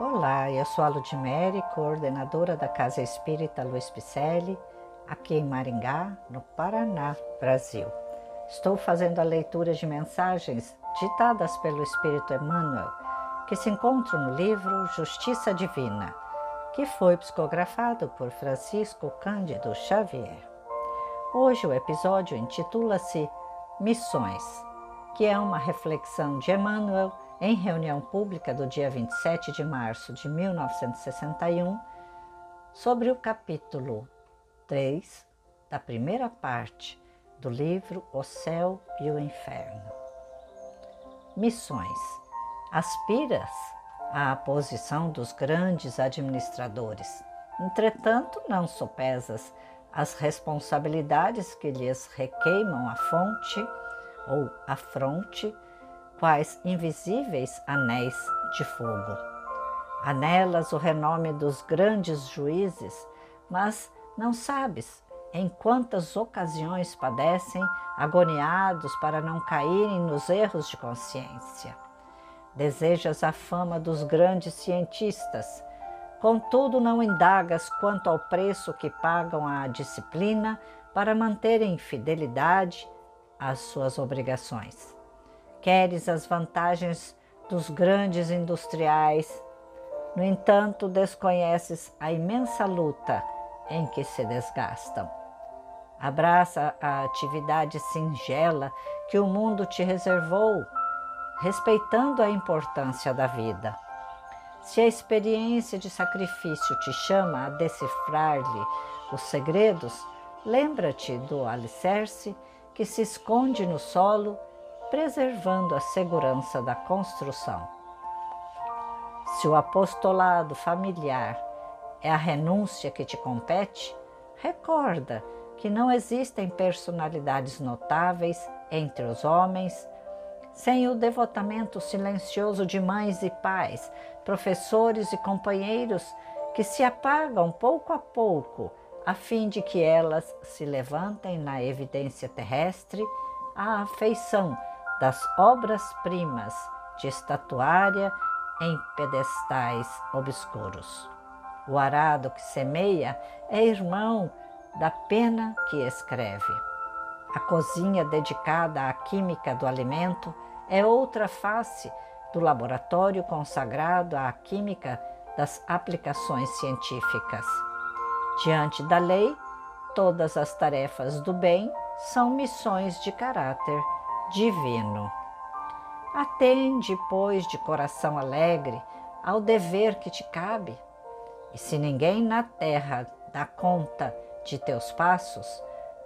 Olá, eu sou a Ludmere, coordenadora da Casa Espírita Luiz Picelli, aqui em Maringá, no Paraná, Brasil. Estou fazendo a leitura de mensagens ditadas pelo Espírito Emmanuel, que se encontram no livro Justiça Divina, que foi psicografado por Francisco Cândido Xavier. Hoje o episódio intitula-se Missões, que é uma reflexão de Emmanuel em reunião pública do dia 27 de março de 1961, sobre o capítulo 3 da primeira parte do livro O Céu e o Inferno. Missões. Aspiras à posição dos grandes administradores. Entretanto, não sopesas as responsabilidades que lhes requeimam a fonte ou a fronte quais invisíveis anéis de fogo. Anelas o renome dos grandes juízes, mas não sabes em quantas ocasiões padecem agoniados para não caírem nos erros de consciência. Desejas a fama dos grandes cientistas, contudo não indagas quanto ao preço que pagam à disciplina para manterem fidelidade às suas obrigações. Queres as vantagens dos grandes industriais, no entanto, desconheces a imensa luta em que se desgastam. Abraça a atividade singela que o mundo te reservou, respeitando a importância da vida. Se a experiência de sacrifício te chama a decifrar-lhe os segredos, lembra-te do alicerce que se esconde no solo preservando a segurança da construção. Se o apostolado familiar é a renúncia que te compete, recorda que não existem personalidades notáveis entre os homens sem o devotamento silencioso de mães e pais, professores e companheiros que se apagam pouco a pouco a fim de que elas se levantem na evidência terrestre à afeição das obras-primas de estatuária em pedestais obscuros. O arado que semeia é irmão da pena que escreve. A cozinha dedicada à química do alimento é outra face do laboratório consagrado à química das aplicações científicas. Diante da lei, todas as tarefas do bem são missões de caráter divino. Atende, pois, de coração alegre ao dever que te cabe. E se ninguém na terra dá conta de teus passos,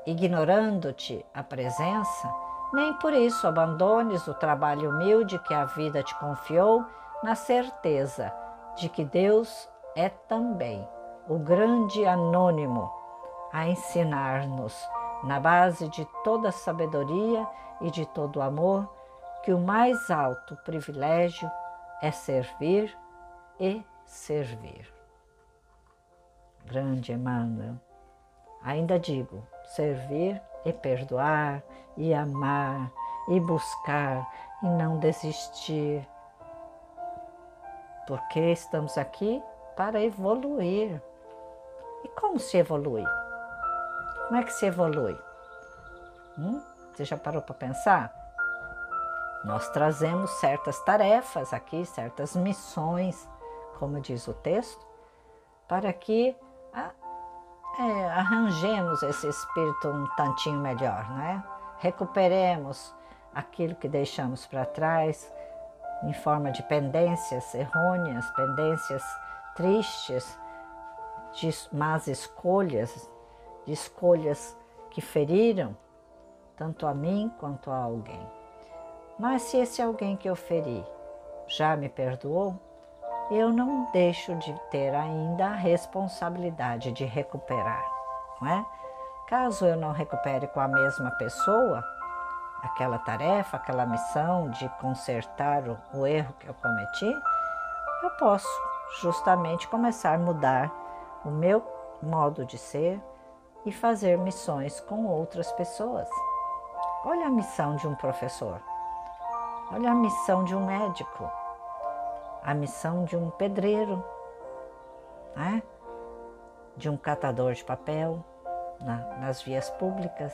ignorando-te a presença, nem por isso abandones o trabalho humilde que a vida te confiou, na certeza de que Deus é também o grande anônimo a ensinar-nos, na base de toda sabedoria e de todo amor, que o mais alto privilégio é servir e servir. Grande Emmanuel, ainda digo, servir e perdoar, e amar, e buscar, e não desistir, porque estamos aqui para evoluir. E como se evolui? Como é que se evolui? Hum? Você já parou para pensar? Nós trazemos certas tarefas aqui, certas missões, como diz o texto, para que é, arranjemos esse espírito um tantinho melhor, né? Recuperemos aquilo que deixamos para trás em forma de pendências errôneas, pendências tristes, de más escolhas, de escolhas que feriram tanto a mim quanto a alguém. Mas se esse alguém que eu feri já me perdoou, eu não deixo de ter ainda a responsabilidade de recuperar, não é? Caso eu não recupere com a mesma pessoa aquela tarefa, aquela missão de consertar o, o erro que eu cometi, eu posso justamente começar a mudar o meu modo de ser e fazer missões com outras pessoas. Olha a missão de um professor. Olha a missão de um médico. a missão de um pedreiro, né? de um catador de papel na, nas vias públicas.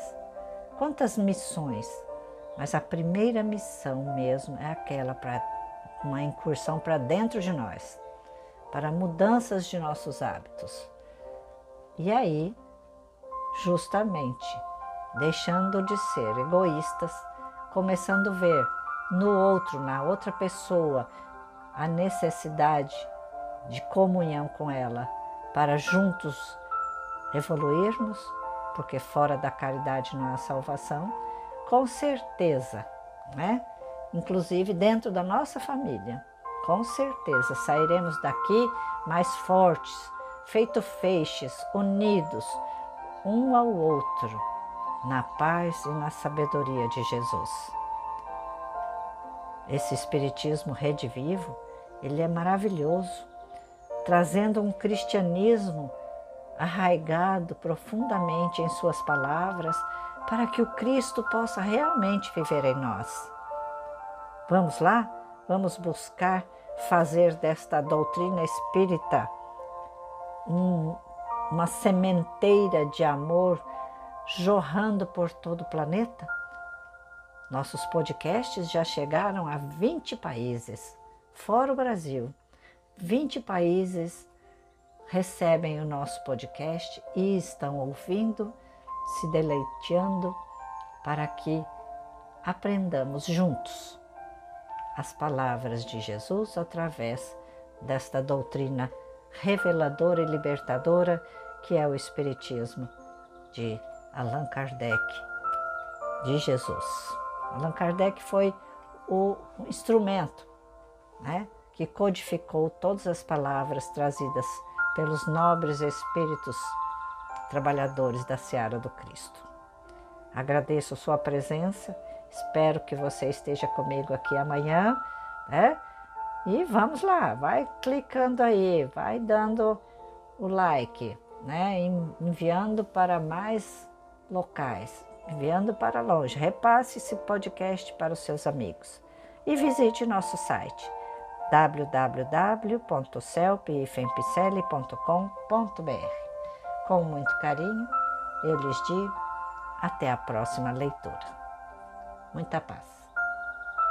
Quantas missões, mas a primeira missão mesmo é aquela para uma incursão para dentro de nós, para mudanças de nossos hábitos. E aí, justamente, deixando de ser egoístas, começando a ver no outro, na outra pessoa, a necessidade de comunhão com ela, para juntos evoluirmos, porque fora da caridade não há salvação, com certeza, né? Inclusive dentro da nossa família, com certeza sairemos daqui mais fortes, feito feixes, unidos um ao outro, na paz e na sabedoria de Jesus. Esse espiritismo rede vivo, ele é maravilhoso trazendo um cristianismo arraigado profundamente em Suas palavras, para que o Cristo possa realmente viver em nós. Vamos lá? Vamos buscar fazer desta doutrina espírita um, uma sementeira de amor jorrando por todo o planeta? Nossos podcasts já chegaram a 20 países, fora o Brasil. 20 países recebem o nosso podcast e estão ouvindo, se deleitando para que aprendamos juntos as palavras de Jesus através desta doutrina reveladora e libertadora que é o Espiritismo de Allan Kardec, de Jesus. Allan Kardec foi o instrumento, né? que codificou todas as palavras trazidas pelos nobres espíritos trabalhadores da seara do Cristo. Agradeço sua presença, espero que você esteja comigo aqui amanhã, né? E vamos lá, vai clicando aí, vai dando o like, né? Enviando para mais locais, enviando para longe. Repasse esse podcast para os seus amigos e visite nosso site www.celpifempicele.com.br. Com muito carinho, eu lhes digo até a próxima leitura. Muita paz.